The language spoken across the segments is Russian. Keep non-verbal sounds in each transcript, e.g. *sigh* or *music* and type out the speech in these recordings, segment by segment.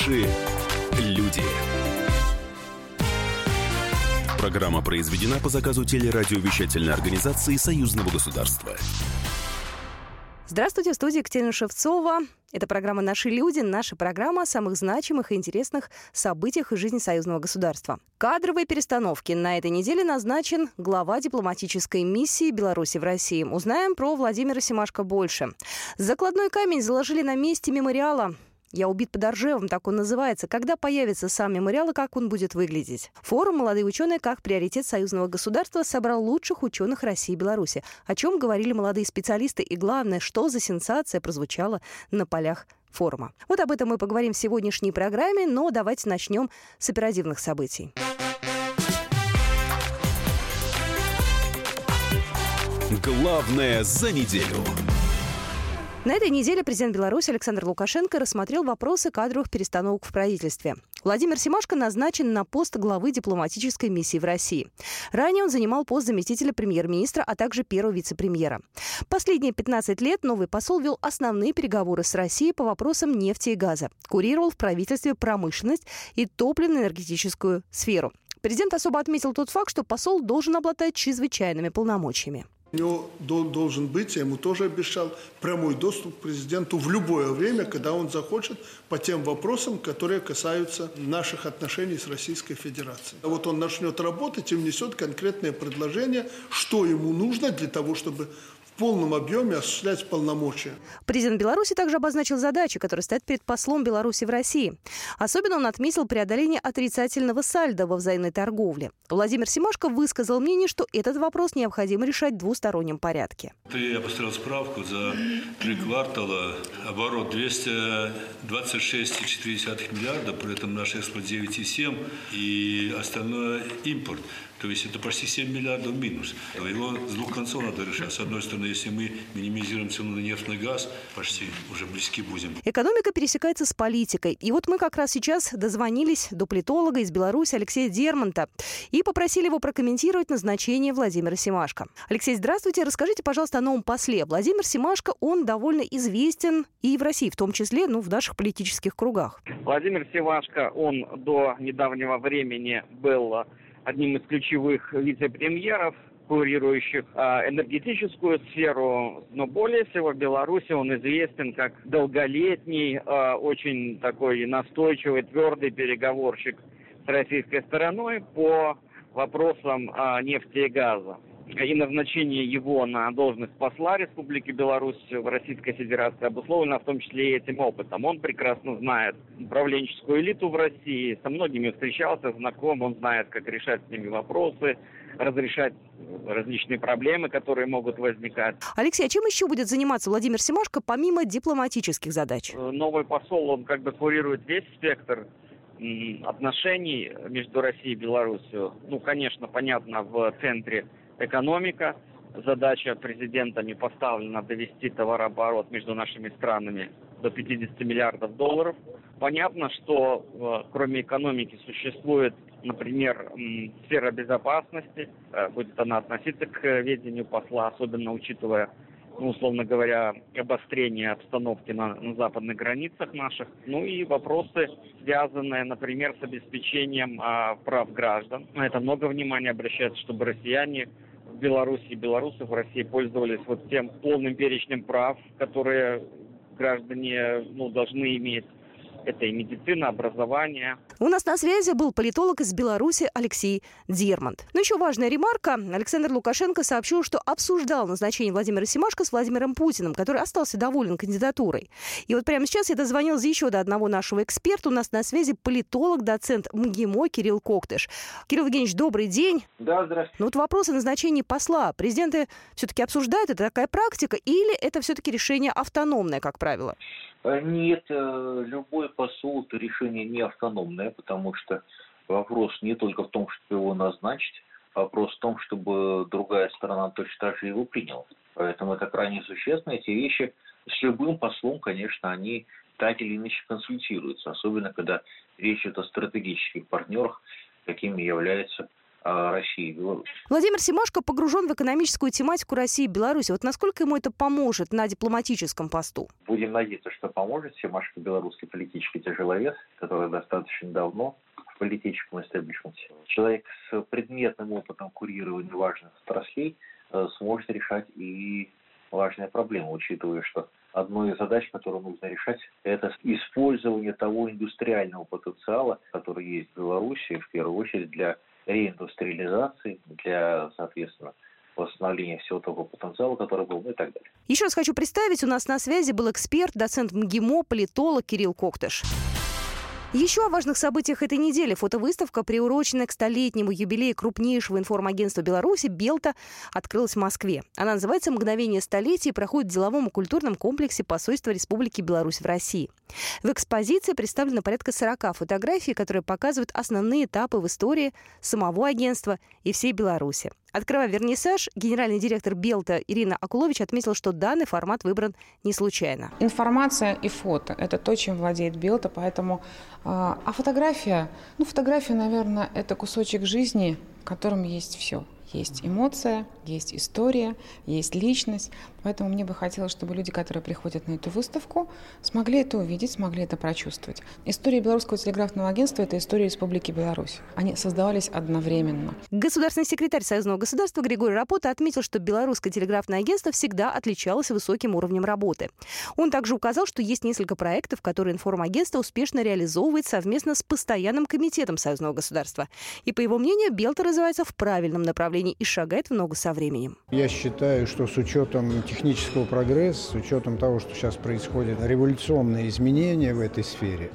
Наши люди. Программа произведена по заказу телерадиовещательной организации Союзного государства. Здравствуйте, в студии Екатерина Шевцова. Это программа «Наши люди», наша программа о самых значимых и интересных событиях из жизни союзного государства. Кадровые перестановки. На этой неделе назначен глава дипломатической миссии Беларуси в России. Узнаем про Владимира Семашко больше. Закладной камень заложили на месте мемориала «Я убит под Оржевом», так он называется. Когда появится сам мемориал и как он будет выглядеть? Форум «Молодые ученые. Как приоритет союзного государства» собрал лучших ученых России и Беларуси. О чем говорили молодые специалисты и, главное, что за сенсация прозвучала на полях форума. Вот об этом мы поговорим в сегодняшней программе, но давайте начнем с оперативных событий. Главное за неделю. На этой неделе президент Беларуси Александр Лукашенко рассмотрел вопросы кадровых перестановок в правительстве. Владимир Семашко назначен на пост главы дипломатической миссии в России. Ранее он занимал пост заместителя премьер-министра, а также первого вице-премьера. Последние 15 лет новый посол вел основные переговоры с Россией по вопросам нефти и газа. Курировал в правительстве промышленность и топливно-энергетическую сферу. Президент особо отметил тот факт, что посол должен обладать чрезвычайными полномочиями. У него должен быть, я ему тоже обещал, прямой доступ к президенту в любое время, когда он захочет, по тем вопросам, которые касаются наших отношений с Российской Федерацией. А вот он начнет работать и внесет конкретные предложения, что ему нужно для того, чтобы полном объеме осуществлять полномочия. Президент Беларуси также обозначил задачи, которые стоят перед послом Беларуси в России. Особенно он отметил преодоление отрицательного сальда во взаимной торговле. Владимир Симашко высказал мнение, что этот вопрос необходимо решать в двустороннем порядке. Я поставил справку за три квартала. Оборот 226,4 миллиарда, при этом наш экспорт 9,7 и остальное импорт. То есть это почти 7 миллиардов минус. Его с двух концов надо решать. С одной стороны, если мы минимизируем цену на нефть и газ, почти уже близки будем. Экономика пересекается с политикой. И вот мы как раз сейчас дозвонились до политолога из Беларуси Алексея Дермонта и попросили его прокомментировать назначение Владимира Семашко. Алексей, здравствуйте. Расскажите, пожалуйста, о новом после. Владимир Семашко, он довольно известен и в России, в том числе, ну, в наших политических кругах. Владимир Семашко, он до недавнего времени был одним из ключевых вице-премьеров, курирующих а, энергетическую сферу, но более всего в Беларуси он известен как долголетний, а, очень такой настойчивый, твердый переговорщик с российской стороной по вопросам а, нефти и газа и назначение его на должность посла Республики Беларусь в Российской Федерации обусловлено в том числе и этим опытом. Он прекрасно знает управленческую элиту в России, со многими встречался, знаком, он знает, как решать с ними вопросы, разрешать различные проблемы, которые могут возникать. Алексей, а чем еще будет заниматься Владимир Семашко помимо дипломатических задач? Новый посол, он как бы курирует весь спектр отношений между Россией и Беларусью. Ну, конечно, понятно, в центре экономика. Задача президентами поставлена довести товарооборот между нашими странами до 50 миллиардов долларов. Понятно, что э, кроме экономики существует, например, сфера безопасности. Э, будет она относиться к ведению посла, особенно учитывая ну, условно говоря, обострение обстановки на, на западных границах наших. Ну и вопросы, связанные, например, с обеспечением а, прав граждан. На это много внимания обращается, чтобы россияне Беларуси и белорусы в России пользовались вот тем полным перечнем прав, которые граждане ну, должны иметь это и медицина, образование. У нас на связи был политолог из Беларуси Алексей Дермонт. Но еще важная ремарка. Александр Лукашенко сообщил, что обсуждал назначение Владимира Семашко с Владимиром Путиным, который остался доволен кандидатурой. И вот прямо сейчас я дозвонилась еще до одного нашего эксперта. У нас на связи политолог, доцент МГИМО Кирилл Коктыш. Кирилл Евгеньевич, добрый день. Да, здравствуйте. Ну вот вопрос о назначении посла. Президенты все-таки обсуждают, это такая практика, или это все-таки решение автономное, как правило? Э, нет, э, любой посол – это решение не автономное, потому что вопрос не только в том, чтобы его назначить, а вопрос в том, чтобы другая сторона точно так же его приняла. Поэтому это крайне существенно. Эти вещи с любым послом, конечно, они так или иначе консультируются, особенно когда речь идет о стратегических партнерах, какими является России и Беларуси. Владимир Симашко погружен в экономическую тематику России и Беларуси. Вот насколько ему это поможет на дипломатическом посту? Будем надеяться, что поможет. Симашко белорусский политический тяжеловес, который достаточно давно в политическом истеблишменте. Человек с предметным опытом курирования важных отраслей э, сможет решать и важные проблемы, учитывая, что одной из задач, которую нужно решать, это использование того индустриального потенциала, который есть в Беларуси, в первую очередь для реиндустриализации, для, соответственно, восстановления всего того потенциала, который был, ну и так далее. Еще раз хочу представить, у нас на связи был эксперт, доцент МГИМО, политолог Кирилл Коктыш. Еще о важных событиях этой недели. Фотовыставка, приуроченная к столетнему юбилею крупнейшего информагентства Беларуси «Белта», открылась в Москве. Она называется «Мгновение столетия» и проходит в деловом и культурном комплексе посольства Республики Беларусь в России. В экспозиции представлено порядка 40 фотографий, которые показывают основные этапы в истории самого агентства и всей Беларуси. Открывая вернисаж, генеральный директор Белта Ирина Акулович отметила, что данный формат выбран не случайно. Информация и фото – это то, чем владеет Белта, поэтому… А, а фотография? Ну, фотография, наверное, это кусочек жизни, в котором есть все – есть эмоция, есть история, есть личность. Поэтому мне бы хотелось, чтобы люди, которые приходят на эту выставку, смогли это увидеть, смогли это прочувствовать. История Белорусского телеграфного агентства – это история Республики Беларусь. Они создавались одновременно. Государственный секретарь Союзного государства Григорий Рапота отметил, что Белорусское телеграфное агентство всегда отличалось высоким уровнем работы. Он также указал, что есть несколько проектов, которые информагентство успешно реализовывает совместно с постоянным комитетом Союзного государства. И, по его мнению, Белта развивается в правильном направлении и шагает в ногу со временем. Я считаю, что с учетом технического прогресса, с учетом того, что сейчас происходят революционные изменения в этой сфере,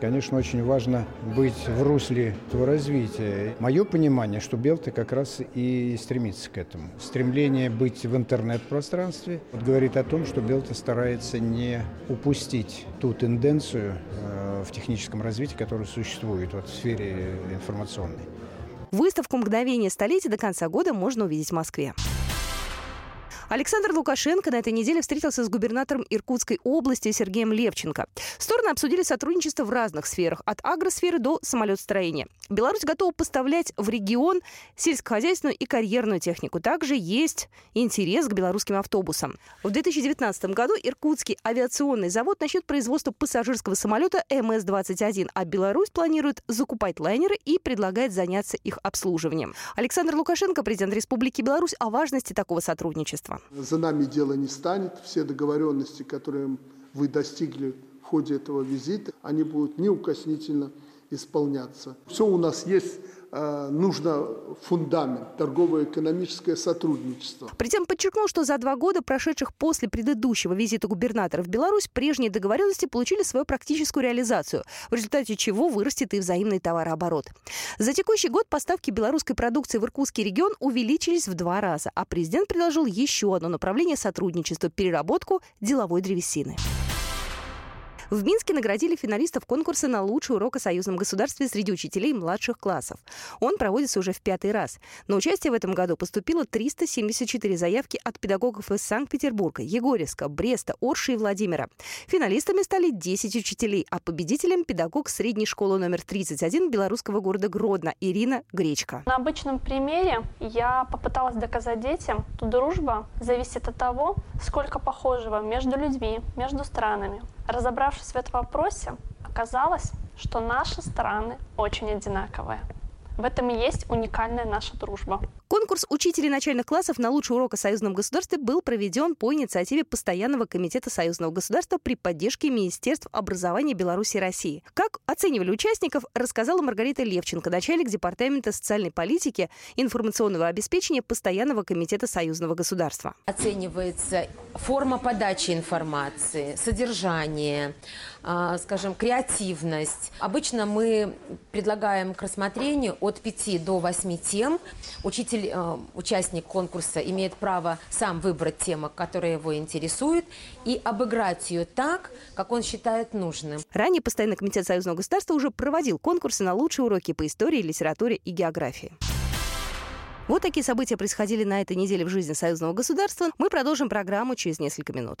Конечно, очень важно быть в русле этого развития. Мое понимание, что Белта как раз и стремится к этому. Стремление быть в интернет-пространстве говорит о том, что Белта старается не упустить ту тенденцию э, в техническом развитии, которая существует вот, в сфере информационной. Выставку «Мгновение столетия» до конца года можно увидеть в Москве. Александр Лукашенко на этой неделе встретился с губернатором Иркутской области Сергеем Левченко. Стороны обсудили сотрудничество в разных сферах, от агросферы до самолетостроения. Беларусь готова поставлять в регион сельскохозяйственную и карьерную технику. Также есть интерес к белорусским автобусам. В 2019 году Иркутский авиационный завод начнет производство пассажирского самолета МС-21, а Беларусь планирует закупать лайнеры и предлагает заняться их обслуживанием. Александр Лукашенко, президент Республики Беларусь, о важности такого сотрудничества. За нами дело не станет. Все договоренности, которые вы достигли в ходе этого визита, они будут неукоснительно исполняться. Все у нас есть нужно фундамент, торгово-экономическое сотрудничество. Притем подчеркнул, что за два года, прошедших после предыдущего визита губернатора в Беларусь, прежние договоренности получили свою практическую реализацию, в результате чего вырастет и взаимный товарооборот. За текущий год поставки белорусской продукции в Иркутский регион увеличились в два раза, а президент предложил еще одно направление сотрудничества – переработку деловой древесины. В Минске наградили финалистов конкурса на лучший урок о союзном государстве среди учителей младших классов. Он проводится уже в пятый раз. На участие в этом году поступило 374 заявки от педагогов из Санкт-Петербурга, Егорьевска, Бреста, Орши и Владимира. Финалистами стали 10 учителей, а победителем педагог средней школы номер 31 белорусского города Гродно Ирина Гречка. На обычном примере я попыталась доказать детям, что дружба зависит от того, сколько похожего между людьми, между странами. Разобравшись в этом вопросе, оказалось, что наши страны очень одинаковые. В этом и есть уникальная наша дружба. Конкурс учителей начальных классов на лучший урок о союзном государстве был проведен по инициативе Постоянного комитета союзного государства при поддержке Министерств образования Беларуси и России. Как оценивали участников, рассказала Маргарита Левченко, начальник Департамента социальной политики информационного обеспечения Постоянного комитета союзного государства. Оценивается форма подачи информации, содержание, скажем, креативность. Обычно мы предлагаем к рассмотрению от 5 до 8 тем. Учитель, э, участник конкурса имеет право сам выбрать тему, которая его интересует, и обыграть ее так, как он считает нужным. Ранее Постоянный комитет Союзного государства уже проводил конкурсы на лучшие уроки по истории, литературе и географии. Вот такие события происходили на этой неделе в жизни союзного государства. Мы продолжим программу через несколько минут.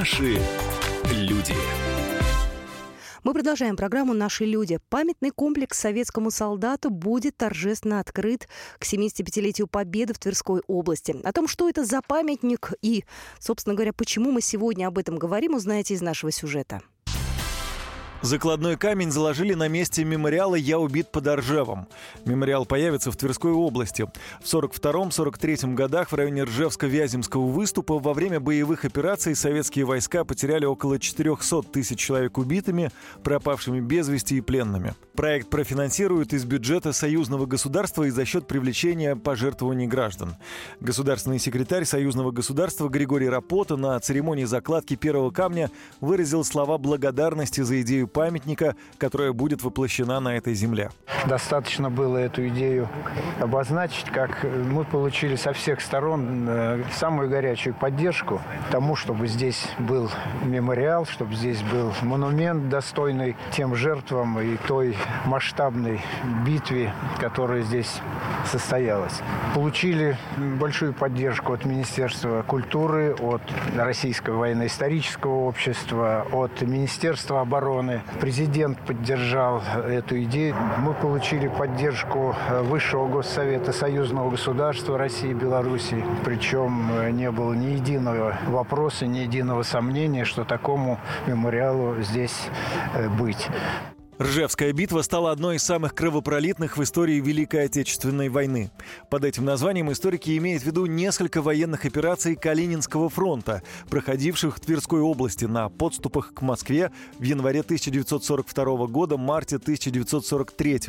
Наши люди. Мы продолжаем программу «Наши люди». Памятный комплекс советскому солдату будет торжественно открыт к 75-летию Победы в Тверской области. О том, что это за памятник и, собственно говоря, почему мы сегодня об этом говорим, узнаете из нашего сюжета. Закладной камень заложили на месте мемориала «Я убит под Ржевом». Мемориал появится в Тверской области. В 42-43 годах в районе Ржевско-Вяземского выступа во время боевых операций советские войска потеряли около 400 тысяч человек убитыми, пропавшими без вести и пленными. Проект профинансируют из бюджета союзного государства и за счет привлечения пожертвований граждан. Государственный секретарь союзного государства Григорий Рапота на церемонии закладки первого камня выразил слова благодарности за идею памятника, которая будет воплощена на этой земле. Достаточно было эту идею обозначить, как мы получили со всех сторон э, самую горячую поддержку тому, чтобы здесь был мемориал, чтобы здесь был монумент, достойный тем жертвам и той масштабной битве, которая здесь состоялась. Получили большую поддержку от Министерства культуры, от Российского военно-исторического общества, от Министерства обороны, Президент поддержал эту идею. Мы получили поддержку Высшего Госсовета Союзного государства России и Беларуси. Причем э, не было ни единого вопроса, ни единого сомнения, что такому мемориалу здесь э, быть. Ржевская битва стала одной из самых кровопролитных в истории Великой Отечественной войны. Под этим названием историки имеют в виду несколько военных операций Калининского фронта, проходивших в Тверской области на подступах к Москве в январе 1942 года, марте 1943.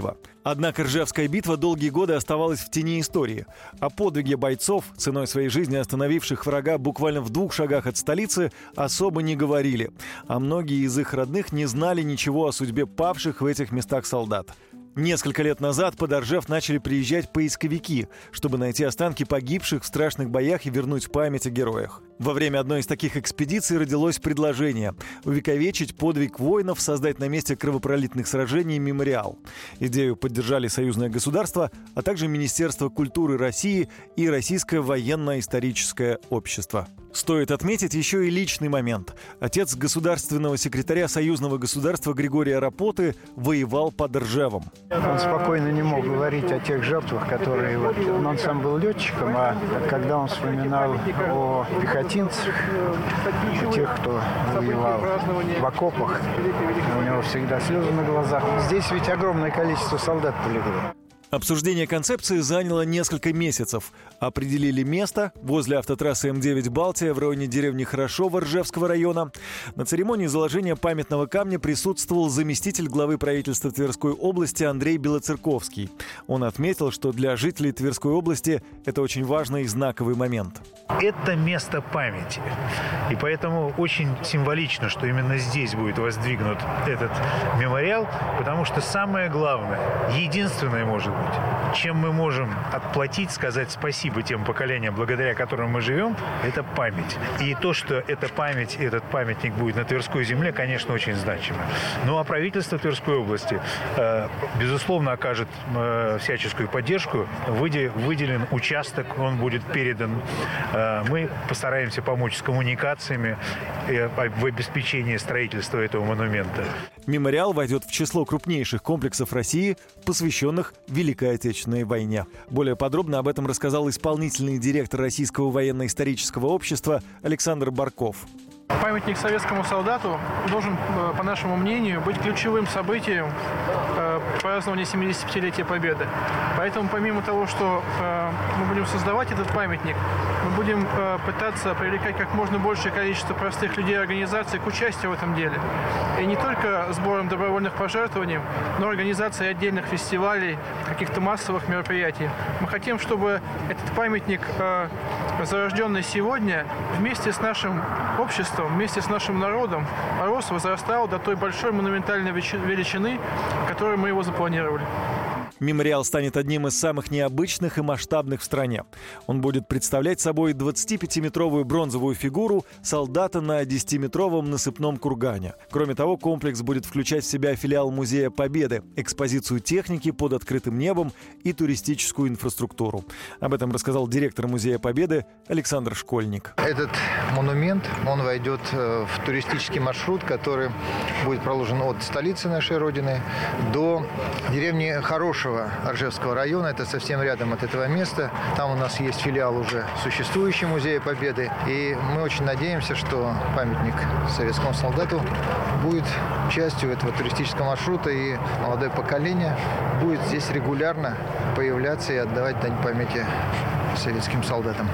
Однако Ржевская битва долгие годы оставалась в тени истории. О подвиге бойцов, ценой своей жизни остановивших врага буквально в двух шагах от столицы, особо не говорили. А многие из их родных не знали ничего о судьбе павших в этих местах солдат. Несколько лет назад под Оржев начали приезжать поисковики, чтобы найти останки погибших в страшных боях и вернуть память о героях. Во время одной из таких экспедиций родилось предложение – увековечить подвиг воинов, создать на месте кровопролитных сражений мемориал. Идею поддержали союзное государство, а также Министерство культуры России и Российское военно-историческое общество. Стоит отметить еще и личный момент. Отец государственного секретаря союзного государства Григория Рапоты воевал под Ржевом. Он спокойно не мог говорить о тех жертвах, которые... Вот, он сам был летчиком, а когда он вспоминал о пехотинцах, о тех, кто воевал в окопах, у него всегда слезы на глазах. Здесь ведь огромное количество солдат полегло. Обсуждение концепции заняло несколько месяцев. Определили место возле автотрассы М9 «Балтия» в районе деревни Хорошова Ржевского района. На церемонии заложения памятного камня присутствовал заместитель главы правительства Тверской области Андрей Белоцерковский. Он отметил, что для жителей Тверской области это очень важный и знаковый момент. Это место памяти. И поэтому очень символично, что именно здесь будет воздвигнут этот мемориал, потому что самое главное, единственное, может чем мы можем отплатить, сказать спасибо тем поколениям, благодаря которым мы живем, это память. И то, что эта память, этот памятник будет на Тверской земле, конечно, очень значимо. Ну а правительство Тверской области, э, безусловно, окажет э, всяческую поддержку. Выделен участок, он будет передан. Э, мы постараемся помочь с коммуникациями в обеспечении строительства этого монумента. Мемориал войдет в число крупнейших комплексов России, посвященных Великой Отечественной войне. Более подробно об этом рассказал исполнительный директор Российского военно-исторического общества Александр Барков. Памятник советскому солдату должен, э, по нашему мнению, быть ключевым событием э, празднования 75-летия Победы. Поэтому помимо того, что э, мы будем создавать этот памятник, мы будем пытаться привлекать как можно большее количество простых людей и организаций к участию в этом деле. И не только сбором добровольных пожертвований, но организацией отдельных фестивалей, каких-то массовых мероприятий. Мы хотим, чтобы этот памятник, зарожденный сегодня, вместе с нашим обществом, вместе с нашим народом рос, возрастал до той большой монументальной величины, которую мы его запланировали. Мемориал станет одним из самых необычных и масштабных в стране. Он будет представлять собой 25-метровую бронзовую фигуру солдата на 10-метровом насыпном кургане. Кроме того, комплекс будет включать в себя филиал Музея Победы, экспозицию техники под открытым небом и туристическую инфраструктуру. Об этом рассказал директор Музея Победы Александр Школьник. Этот монумент, он войдет э, в туристический маршрут, который будет проложен от столицы нашей Родины до деревни Хорошего нашего Оржевского района. Это совсем рядом от этого места. Там у нас есть филиал уже существующий Музея Победы. И мы очень надеемся, что памятник советскому солдату будет частью этого туристического маршрута. И молодое поколение будет здесь регулярно появляться и отдавать дань памяти советским солдатам.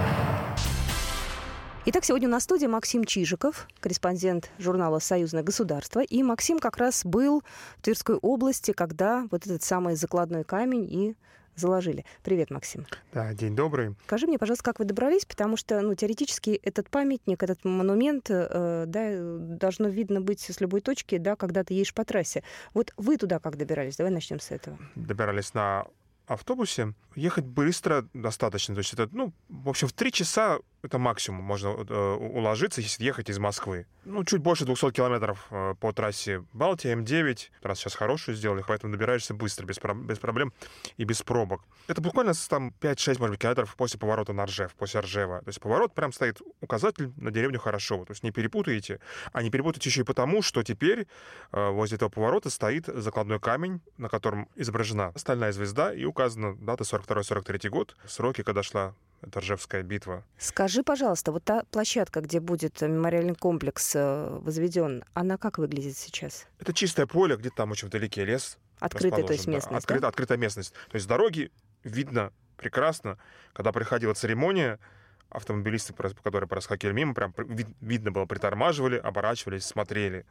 Итак, сегодня у нас в студии Максим Чижиков, корреспондент журнала «Союзное государство». И Максим как раз был в Тверской области, когда вот этот самый закладной камень и заложили. Привет, Максим. Да, день добрый. Скажи мне, пожалуйста, как вы добрались, потому что, ну, теоретически этот памятник, этот монумент, э, да, должно видно быть с любой точки, да, когда ты едешь по трассе. Вот вы туда как добирались? Давай начнем с этого. Добирались на автобусе. Ехать быстро достаточно. То есть это, ну, в общем, в три часа это максимум можно э, уложиться, если ехать из Москвы. Ну, чуть больше 200 километров э, по трассе Балтия, М9. Трасс сейчас хорошую сделали, поэтому добираешься быстро, без, про- без проблем и без пробок. Это буквально там 5-6, может быть, километров после поворота на Ржев, после Ржева. То есть поворот прям стоит указатель на деревню Хорошо. То есть не перепутаете. А не перепутайте еще и потому, что теперь э, возле этого поворота стоит закладной камень, на котором изображена стальная звезда и указана дата 42-43 год, сроки, когда шла это Ржевская битва. Скажи, пожалуйста, вот та площадка, где будет мемориальный комплекс э, возведен, она как выглядит сейчас? Это чистое поле, где там очень вдалеке лес. Открытая, то есть местность, да? Открыт, да? Открытая местность. То есть дороги видно прекрасно. Когда приходила церемония, автомобилисты, которые проскакивали мимо, прям видно было, притормаживали, оборачивались, смотрели.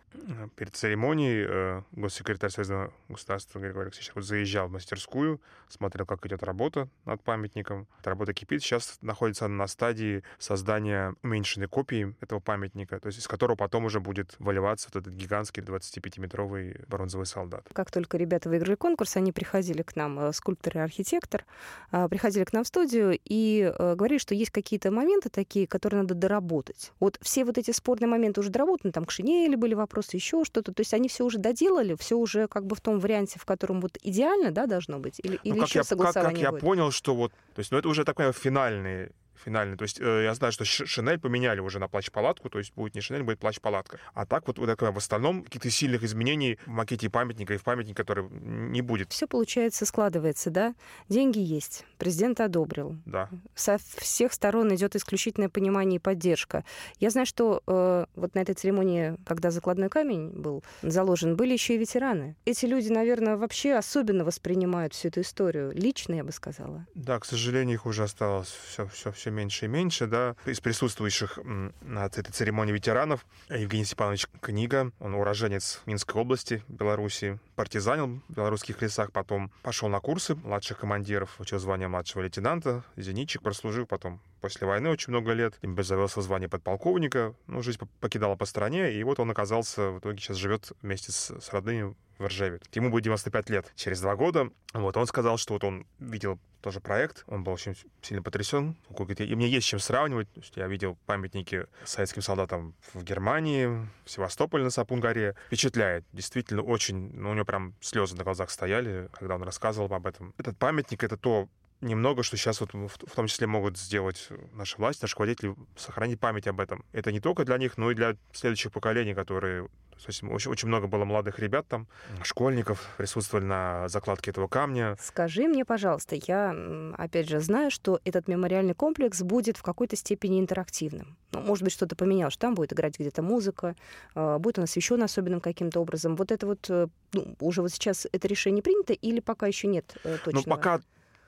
Перед церемонией э, госсекретарь Союзного государства Григорий Алексеевич заезжал в мастерскую, смотрел, как идет работа над памятником. Эта работа кипит, сейчас находится на стадии создания уменьшенной копии этого памятника, то есть из которого потом уже будет выливаться вот этот гигантский 25-метровый бронзовый солдат. Как только ребята выиграли конкурс, они приходили к нам, э, скульптор и архитектор, э, приходили к нам в студию и э, говорили, что есть какие-то какие-то моменты такие, которые надо доработать. Вот все вот эти спорные моменты уже доработаны, там к шинели были вопросы, еще что-то. То есть они все уже доделали, все уже как бы в том варианте, в котором вот идеально, да, должно быть? Или, ну, или как еще я, согласование как, как будет? я понял, что вот, то есть, ну это уже такой финальный финальный. То есть э, я знаю, что Шинель поменяли уже на плащ-палатку, то есть будет не Шинель, будет плащ-палатка. А так вот, вот такое, в остальном каких-то сильных изменений в макете памятника и в памятнике, который не будет. Все получается, складывается, да? Деньги есть, президент одобрил. Да. Со всех сторон идет исключительное понимание и поддержка. Я знаю, что э, вот на этой церемонии, когда закладной камень был заложен, были еще и ветераны. Эти люди, наверное, вообще особенно воспринимают всю эту историю. Лично, я бы сказала. Да, к сожалению, их уже осталось все, все, все меньше и меньше, да. Из присутствующих на этой церемонии ветеранов Евгений Степанович Книга, он уроженец Минской области, Беларуси, партизанил в белорусских лесах, потом пошел на курсы младших командиров, учил звание младшего лейтенанта, зенитчик прослужил, потом после войны очень много лет, завелся в звание подполковника, ну, жизнь покидала по стране, и вот он оказался, в итоге сейчас живет вместе с, с родными в Ржеве. Ему будет 95 лет через два года. Вот он сказал, что вот он видел тоже проект, он был очень сильно потрясен. Говорит, и мне есть чем сравнивать. Я видел памятники советским солдатам в Германии, в Севастополе на Сапун-горе. Впечатляет. Действительно очень, ну, у него прям слезы на глазах стояли, когда он рассказывал об этом. Этот памятник — это то немного, что сейчас вот в том числе могут сделать наши власти, наши руководители, сохранить память об этом. Это не только для них, но и для следующих поколений, которые то есть очень, очень много было молодых ребят там, школьников, присутствовали на закладке этого камня. Скажи мне, пожалуйста, я, опять же, знаю, что этот мемориальный комплекс будет в какой-то степени интерактивным. Ну, может быть, что-то поменялось. Там будет играть где-то музыка, а, будет он освещен особенным каким-то образом. Вот это вот, э, ну, уже вот сейчас это решение принято или пока еще нет э, точного? Ну, пока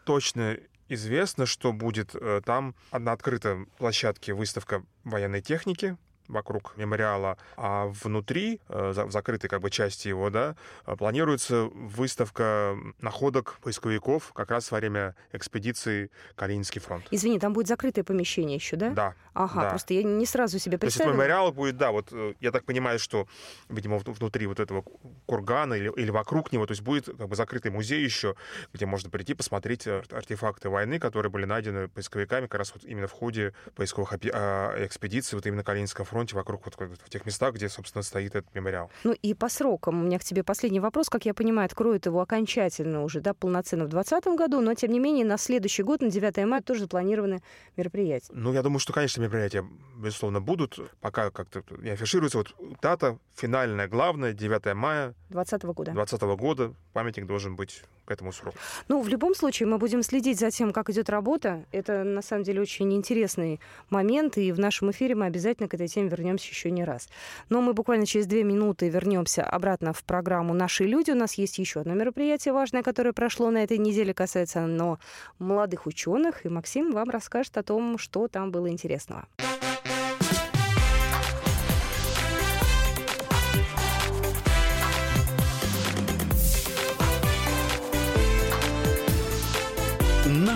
точно известно, что будет э, там на открытой площадке выставка военной техники, вокруг мемориала, а внутри, э, в закрытой как бы части его, да, э, планируется выставка находок поисковиков как раз во время экспедиции Калининский фронт. Извини, там будет закрытое помещение еще, да? Да. Ага, да. просто я не сразу себе представила. То есть мемориал будет, да, вот э, я так понимаю, что, видимо, внутри вот этого кургана или, или вокруг него, то есть будет как бы закрытый музей еще, где можно прийти посмотреть артефакты войны, которые были найдены поисковиками как раз вот именно в ходе поисковых а, экспедиций вот именно Калининского фронта фронте, вокруг вот в тех местах, где, собственно, стоит этот мемориал. Ну и по срокам. У меня к тебе последний вопрос. Как я понимаю, откроют его окончательно уже, да, полноценно в 2020 году, но, тем не менее, на следующий год, на 9 мая, тоже запланированы мероприятия. Ну, я думаю, что, конечно, мероприятия, безусловно, будут. Пока как-то не афишируется. Вот дата финальная, главная, 9 мая. 2020 года. 2020 года. Памятник должен быть к этому сроку. Ну, в любом случае, мы будем следить за тем, как идет работа. Это, на самом деле, очень интересный момент, и в нашем эфире мы обязательно к этой теме вернемся еще не раз. Но мы буквально через две минуты вернемся обратно в программу «Наши люди». У нас есть еще одно мероприятие важное, которое прошло на этой неделе, касается оно молодых ученых, и Максим вам расскажет о том, что там было интересного.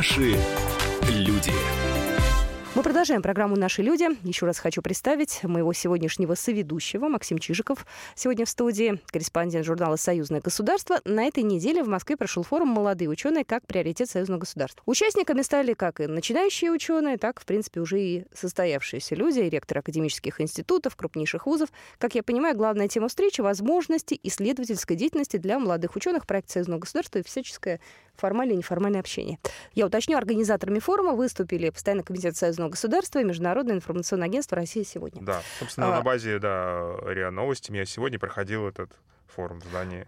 Наши люди. Мы продолжаем программу «Наши люди». Еще раз хочу представить моего сегодняшнего соведущего Максим Чижиков. Сегодня в студии корреспондент журнала «Союзное государство». На этой неделе в Москве прошел форум «Молодые ученые. Как приоритет союзного государства». Участниками стали как и начинающие ученые, так, в принципе, уже и состоявшиеся люди, и ректоры академических институтов, крупнейших вузов. Как я понимаю, главная тема встречи – возможности исследовательской деятельности для молодых ученых, проект союзного государства и всяческое формальное и неформальное общение. Я уточню, организаторами форума выступили Постоянный комитет Союзного государства и Международное информационное агентство «Россия сегодня». Да, собственно, а... на базе да, РИА Новости я сегодня проходил этот форум в здании.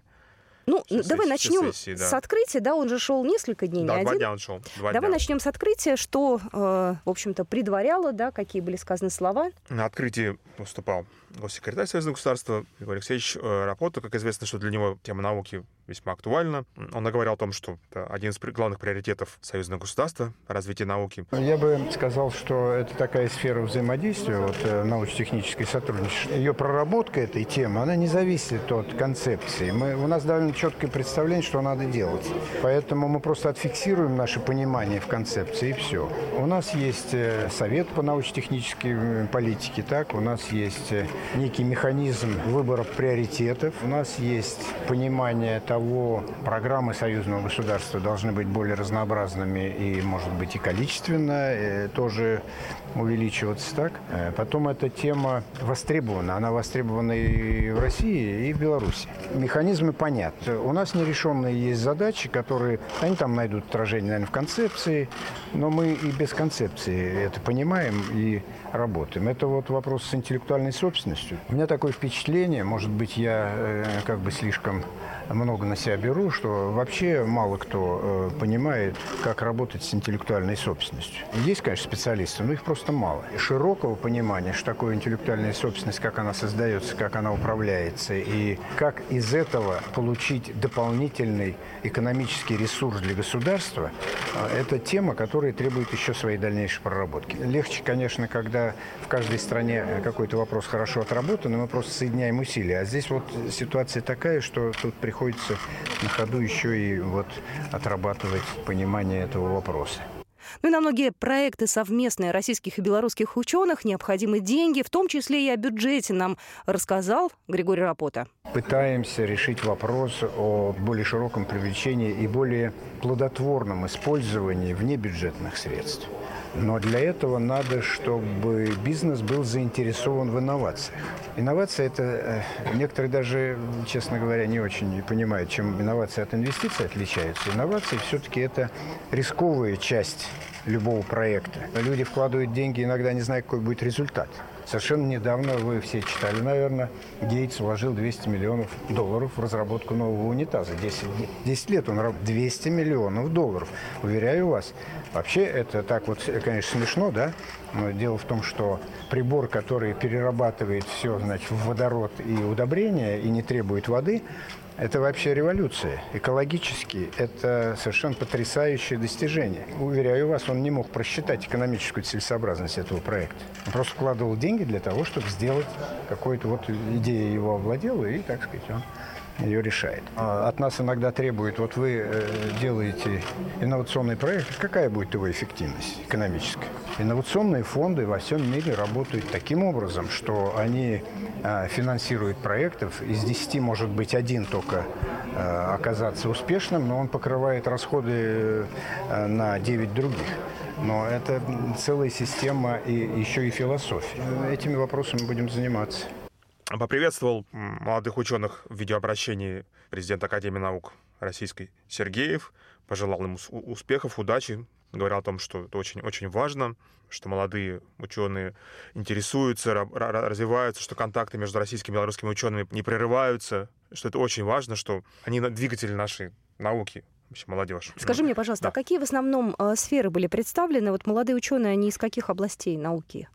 Ну, все давай сессии, начнем сессии, да. с открытия, да, он же шел несколько дней, да, не два один. дня он шел. Два давай дня. начнем с открытия, что, э, в общем-то, предваряло, да, какие были сказаны слова. На открытии выступал госсекретарь Союзного государства Игорь Алексеевич э, Рапота. Как известно, что для него тема науки весьма актуальна. Он наговорил о том, что это один из главных приоритетов союзного государства — развитие науки. Я бы сказал, что это такая сфера взаимодействия, вот, э, научно-технической сотрудничества. Ее проработка этой темы, она не зависит от концепции. Мы, у нас довольно четкое представление, что надо делать. Поэтому мы просто отфиксируем наше понимание в концепции, и все. У нас есть э, совет по научно-технической политике, так, у нас есть некий механизм выбора приоритетов. У нас есть понимание того, программы союзного государства должны быть более разнообразными и, может быть, и количественно и тоже увеличиваться так. Э, потом эта тема востребована. Она востребована и в России, и в Беларуси. Механизмы понятны. У нас нерешенные есть задачи, которые, они там найдут отражение, наверное, в концепции, но мы и без концепции это понимаем и работаем. Это вот вопрос с интеллектуальной собственностью. У меня такое впечатление, может быть, я э, как бы слишком много на себя беру, что вообще мало кто э, понимает, как работать с интеллектуальной собственностью. Есть, конечно, специалисты, но их просто мало. Широкого понимания, что такое интеллектуальная собственность, как она создается, как она управляется, и как из этого получить дополнительный экономический ресурс для государства, э, это тема, которая требует еще своей дальнейшей проработки. Легче, конечно, когда в каждой стране какой-то вопрос хорошо отработан, и мы просто соединяем усилия. А здесь вот ситуация такая, что тут приходится приходится на ходу еще и вот отрабатывать понимание этого вопроса. Ну и на многие проекты совместные российских и белорусских ученых необходимы деньги, в том числе и о бюджете нам рассказал Григорий Рапота. Пытаемся решить вопрос о более широком привлечении и более плодотворном использовании внебюджетных средств. Но для этого надо, чтобы бизнес был заинтересован в инновациях. Инновация – это э, некоторые даже, честно говоря, не очень понимают, чем инновация от инвестиций отличаются. Инновации все-таки это рисковая часть любого проекта. Люди вкладывают деньги, иногда не зная, какой будет результат. Совершенно недавно, вы все читали, наверное, Гейтс вложил 200 миллионов долларов в разработку нового унитаза. 10, 10 лет он работал. 200 миллионов долларов. Уверяю вас. Вообще это так вот, конечно, смешно, да? Но дело в том, что прибор, который перерабатывает все, значит, в водород и удобрения и не требует воды, это вообще революция. Экологически это совершенно потрясающее достижение. Уверяю вас, он не мог просчитать экономическую целесообразность этого проекта. Он просто вкладывал деньги для того, чтобы сделать какую-то вот идея его овладела, и, так сказать, он ее решает. А от нас иногда требуют, вот вы э, делаете инновационный проект, какая будет его эффективность экономическая? Инновационные фонды во всем мире работают таким образом, что они э, финансируют проектов, из 10 может быть один только э, оказаться успешным, но он покрывает расходы на 9 других. Но это целая система и еще и философия. Этими вопросами будем заниматься поприветствовал молодых ученых в видеообращении президент Академии наук Российской Сергеев, пожелал им успехов, удачи, говорил о том, что это очень, очень важно, что молодые ученые интересуются, развиваются, что контакты между российскими и белорусскими учеными не прерываются, что это очень важно, что они двигатели нашей науки, вообще молодежь. Скажи мне, пожалуйста, а да. а какие в основном э, сферы были представлены? Вот молодые ученые, они из каких областей науки?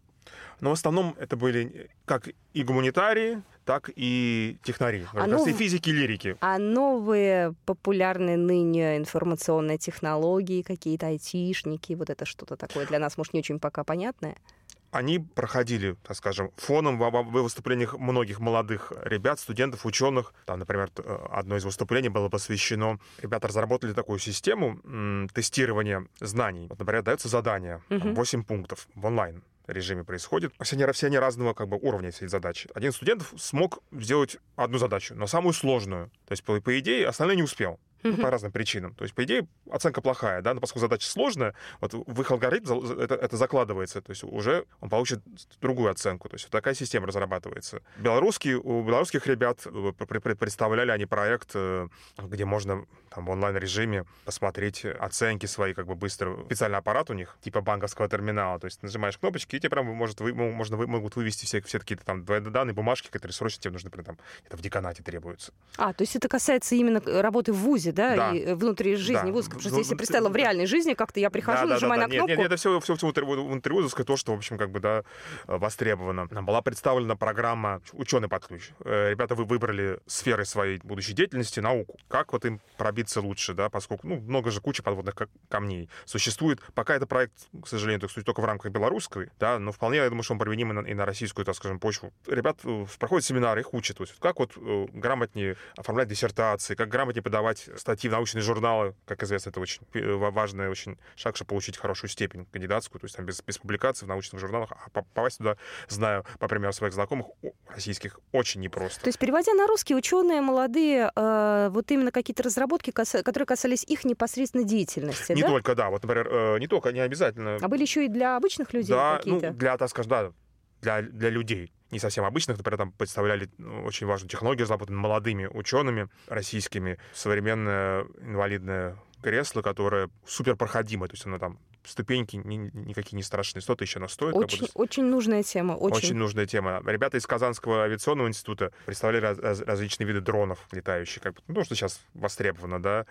Но в основном это были как и гуманитарии, так и технари, а нов... и физики, и лирики. А новые популярные ныне информационные технологии, какие-то айтишники, вот это что-то такое для нас, может, не очень пока понятное? они проходили, так скажем, фоном в выступлениях многих молодых ребят, студентов, ученых. Там, например, одно из выступлений было посвящено... Ребята разработали такую систему тестирования знаний. Вот, например, дается задание, угу. 8 пунктов в онлайн режиме происходит. Все они, все они разного как бы уровня эти задачи. Один студент смог сделать одну задачу, но самую сложную. То есть, по, по идее, остальные не успел. Ну, по разным причинам. То есть, по идее, оценка плохая, да, но поскольку задача сложная, вот в их алгоритм это, это закладывается, то есть уже он получит другую оценку. То есть вот такая система разрабатывается. Белорусские, у белорусских ребят э, представляли они проект, э, где можно там, в онлайн-режиме посмотреть оценки свои как бы быстро. Специальный аппарат у них, типа банковского терминала. То есть нажимаешь кнопочки, и тебе прям может, вы, можно, вы, могут вывести все, все какие-то там данные, бумажки, которые срочно тебе нужны, там, это в деканате требуются. А, то есть это касается именно работы в ВУЗе, да, да. и внутри жизни да. вуза? Потому что если представила в реальной жизни, как-то я прихожу, да, нажимаю да, да, на кнопку. Нет, нет, это все, все, все внутри вузовское, то, что, в общем, как бы, да, востребовано. Нам была представлена программа «Ученый под ключ». Э, ребята, вы выбрали сферы своей будущей деятельности, науку. Как вот им пробиться лучше, да, поскольку, ну, много же куча подводных камней существует. Пока это проект, к сожалению, так сказать, только в рамках белорусской, да, но вполне, я думаю, что он применим и на, и на российскую, так скажем, почву. Ребят э, проходят семинары, их учат. То есть как вот э, грамотнее оформлять диссертации, как грамотнее подавать статьи в научные журналы. Как известно, это очень важный очень шаг, чтобы получить хорошую степень кандидатскую, то есть там без, без публикаций в научных журналах. А попасть туда, знаю, по примеру своих знакомых, российских, очень непросто. То есть, переводя на русский, ученые молодые, э, вот именно какие-то разработки, которые касались их непосредственно деятельности, Не да? только, да. Вот, например, э, не только, не обязательно. А были еще и для обычных людей да, какие-то? Ну, для, так скажем, да, для, для людей не совсем обычных, например, там представляли ну, очень важную технологию, разработанную молодыми учеными российскими, современное инвалидное кресло, которое супер проходимое, то есть оно там ступеньки ни, никакие не страшные, 100 тысяч оно стоит. Очень, как бы, очень нужная тема. Очень. очень нужная тема. Ребята из Казанского авиационного института представляли раз, раз, различные виды дронов летающих, как бы, ну, что сейчас востребовано, да,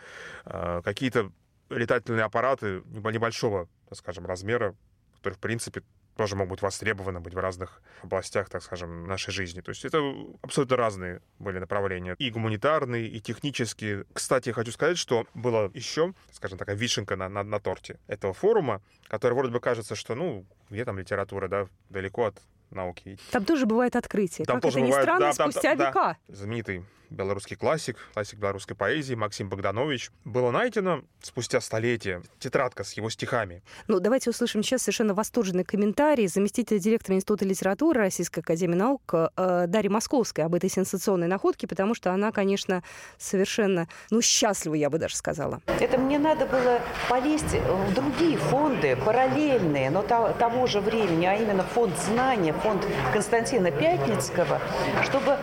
а, какие-то летательные аппараты небольшого, так скажем, размера, которые, в принципе, тоже могут востребованы быть в разных областях, так скажем, нашей жизни. То есть это абсолютно разные были направления. И гуманитарные, и технические. Кстати, я хочу сказать, что было еще, скажем, такая вишенка на, на, на торте этого форума, который вроде бы кажется, что, ну, где там литература, да, далеко от науки. Там тоже бывает открытие. Там как тоже это ни бывает, странно, да, там- спустя да. века. Знаменитый белорусский классик, классик белорусской поэзии Максим Богданович. Было найдено спустя столетия тетрадка с его стихами. Ну, давайте услышим сейчас совершенно восторженный комментарий заместителя директора Института литературы Российской Академии Наук э, Дарьи Московской об этой сенсационной находке, потому что она, конечно, совершенно, ну, счастлива, я бы даже сказала. Это мне надо было полезть в другие фонды, параллельные, но то- того же времени, а именно фонд знания, фонд Константина Пятницкого, чтобы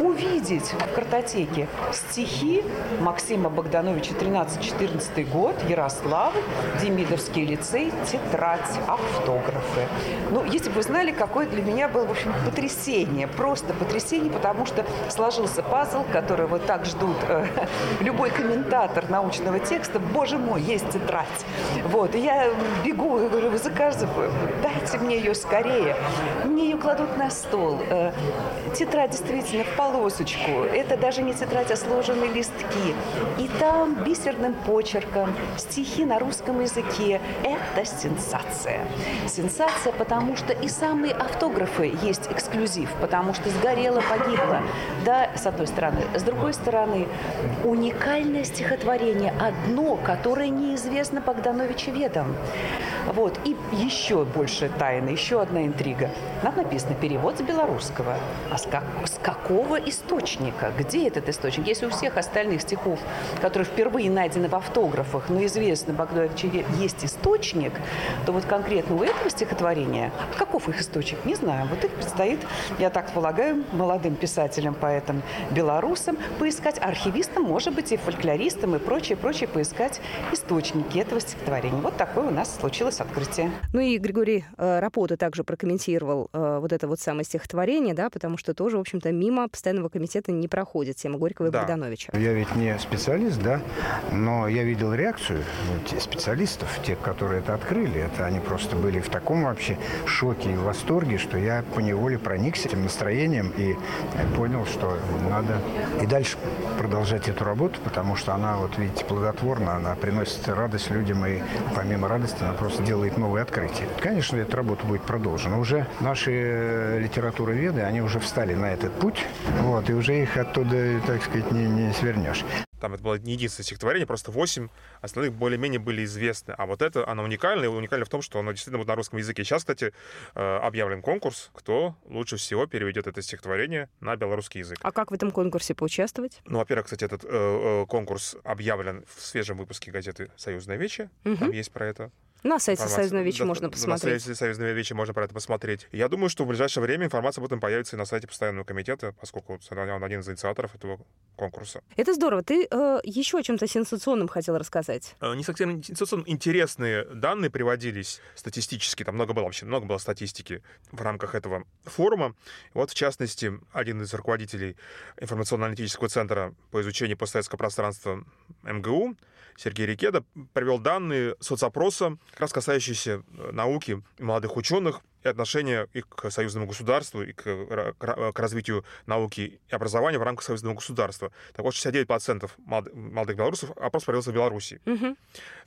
увидеть в картотеке стихи Максима Богдановича 13-14 год, Ярославль, Демидовский лицей, тетрадь, автографы. Ну, если бы вы знали, какое для меня было, в общем, потрясение, просто потрясение, потому что сложился пазл, который вот так ждут э, *laughs* любой комментатор научного текста. Боже мой, есть тетрадь. Вот, и я бегу и говорю, вы заказываю, дайте мне ее скорее. Мне ее кладут на стол. Э, Тетрадь действительно в полосочку. Это даже не тетрадь, а сложенные листки. И там бисерным почерком стихи на русском языке. Это сенсация. Сенсация, потому что и самые автографы есть эксклюзив, потому что сгорело, погибло. Да, с одной стороны. С другой стороны, уникальное стихотворение, одно, которое неизвестно Богдановичу ведом. Вот. И еще больше тайны, еще одна интрига. Нам написано перевод с белорусского. А с, как- с какого источника? Где этот источник? Если у всех остальных стихов, которые впервые найдены в автографах, но известно Богдановичу Ве- есть источник, то вот конкретно у этого стихотворения, а каков их источник, не знаю. Вот их предстоит, я так полагаю, молодым писателям, поэтам, белорусам поискать, архивистам, может быть, и фольклористам, и прочее, прочее, поискать источники этого стихотворения. Вот такое у нас случилось открытие. Ну и Григорий э, Рапота также прокомментировал э, вот это вот самое стихотворение, да, потому что тоже, в общем-то, мимо постоянного комитета не проходит тема Горького и Да. Богдановича. Я ведь не специалист, да, но я видел реакцию ну, специалистов, тех, которые это открыли. Это они просто были в таком вообще шоке и восторге, что я поневоле проникся этим настроением и э, понял, что надо и дальше продолжать эту работу, потому что она, вот видите, плодотворна, она приносит радость людям, и помимо радости она просто делает новые открытия. Конечно, эта работа будет продолжена. Уже наши э, литературоведы, они уже встали на этот путь, вот, и уже их оттуда, так сказать, не, не свернешь. Там это было не единственное стихотворение, просто восемь остальных более-менее были известны. А вот это, оно уникальное, и уникально в том, что оно действительно будет на русском языке. Сейчас, кстати, э, объявлен конкурс, кто лучше всего переведет это стихотворение на белорусский язык. А как в этом конкурсе поучаствовать? Ну, во-первых, кстати, этот э, э, конкурс объявлен в свежем выпуске газеты «Союзная вече». Мгм. Там есть про это. На сайте информация. Союзной Вечи Да, можно да, посмотреть. На сайте Союзной вечи можно про это посмотреть. Я думаю, что в ближайшее время информация об этом появится и на сайте постоянного комитета, поскольку он один из инициаторов этого конкурса. Это здорово. Ты э, еще о чем-то сенсационном хотел рассказать. Э, Не совсем сенсационно интересные данные приводились статистически. Там много было вообще, много было статистики в рамках этого форума. Вот, в частности, один из руководителей информационно-аналитического центра по изучению постсоветского пространства МГУ Сергей Рикеда привел данные соцопроса, как раз касающиеся э, науки молодых ученых и отношения их к союзному государству, и к, к ра- к развитию науки и образования в рамках союзного государства. Так вот, 69% молод- молодых белорусов опрос провелся в Беларуси Мгм.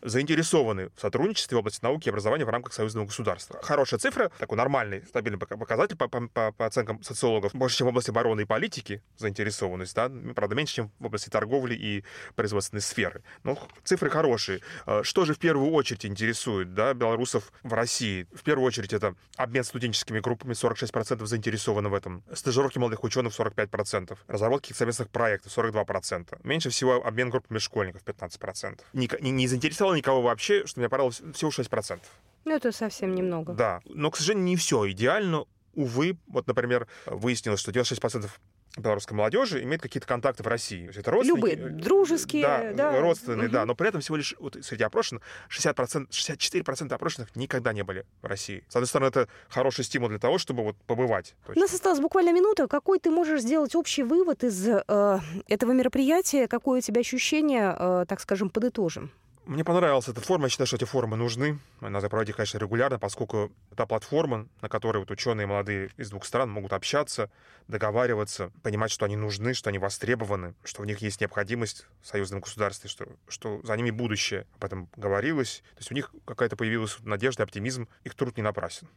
заинтересованы в сотрудничестве в области науки и образования в рамках союзного государства. Хорошая цифра, такой нормальный, стабильный пока- показатель по, по- по- по оценкам социологов. Больше, чем в области обороны и политики заинтересованность, да, правда, меньше, чем в области торговли и производственной сферы. Но х- цифры хорошие. Э, Что же в первую очередь интересует да, белорусов в России? В первую очередь это обмен студенческими группами, 46% заинтересованы в этом. Стажировки молодых ученых 45%. Разработки совместных проектов 42%. Меньше всего обмен группами школьников 15%. Ника- Не, не заинтересовало никого вообще, что меня порадовало, всего 6%. Ну, это совсем немного. Да, но, к сожалению, не все идеально. Увы, вот, например, выяснилось, что 96% белорусской молодежи имеет какие-то контакты в России. Это родственники. Любые, дружеские, да, да. родственные, да, Мгм. но при этом всего лишь вот среди опрошенных 60%, 64% опрошенных никогда не были в России. С одной стороны, это хороший стимул для того, чтобы вот побывать. У нас осталась буквально минута. Какой ты можешь сделать общий вывод из э, этого мероприятия? Какое у тебя ощущение, э, так скажем, подытожим? Мне понравилась эта форма. Я считаю, что эти форумы нужны. Надо проводить, конечно, регулярно, поскольку это платформа, на которой вот ученые молодые из двух стран могут общаться, договариваться, понимать, что они нужны, что они востребованы, что в них есть необходимость в союзном государстве, что, что за ними будущее. Об этом говорилось. То есть у них какая-то появилась надежда, оптимизм. Их труд не напрасен.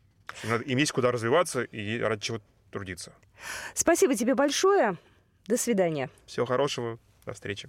Им есть куда развиваться и ради чего трудиться. Спасибо тебе большое. До свидания. Всего хорошего. До встречи.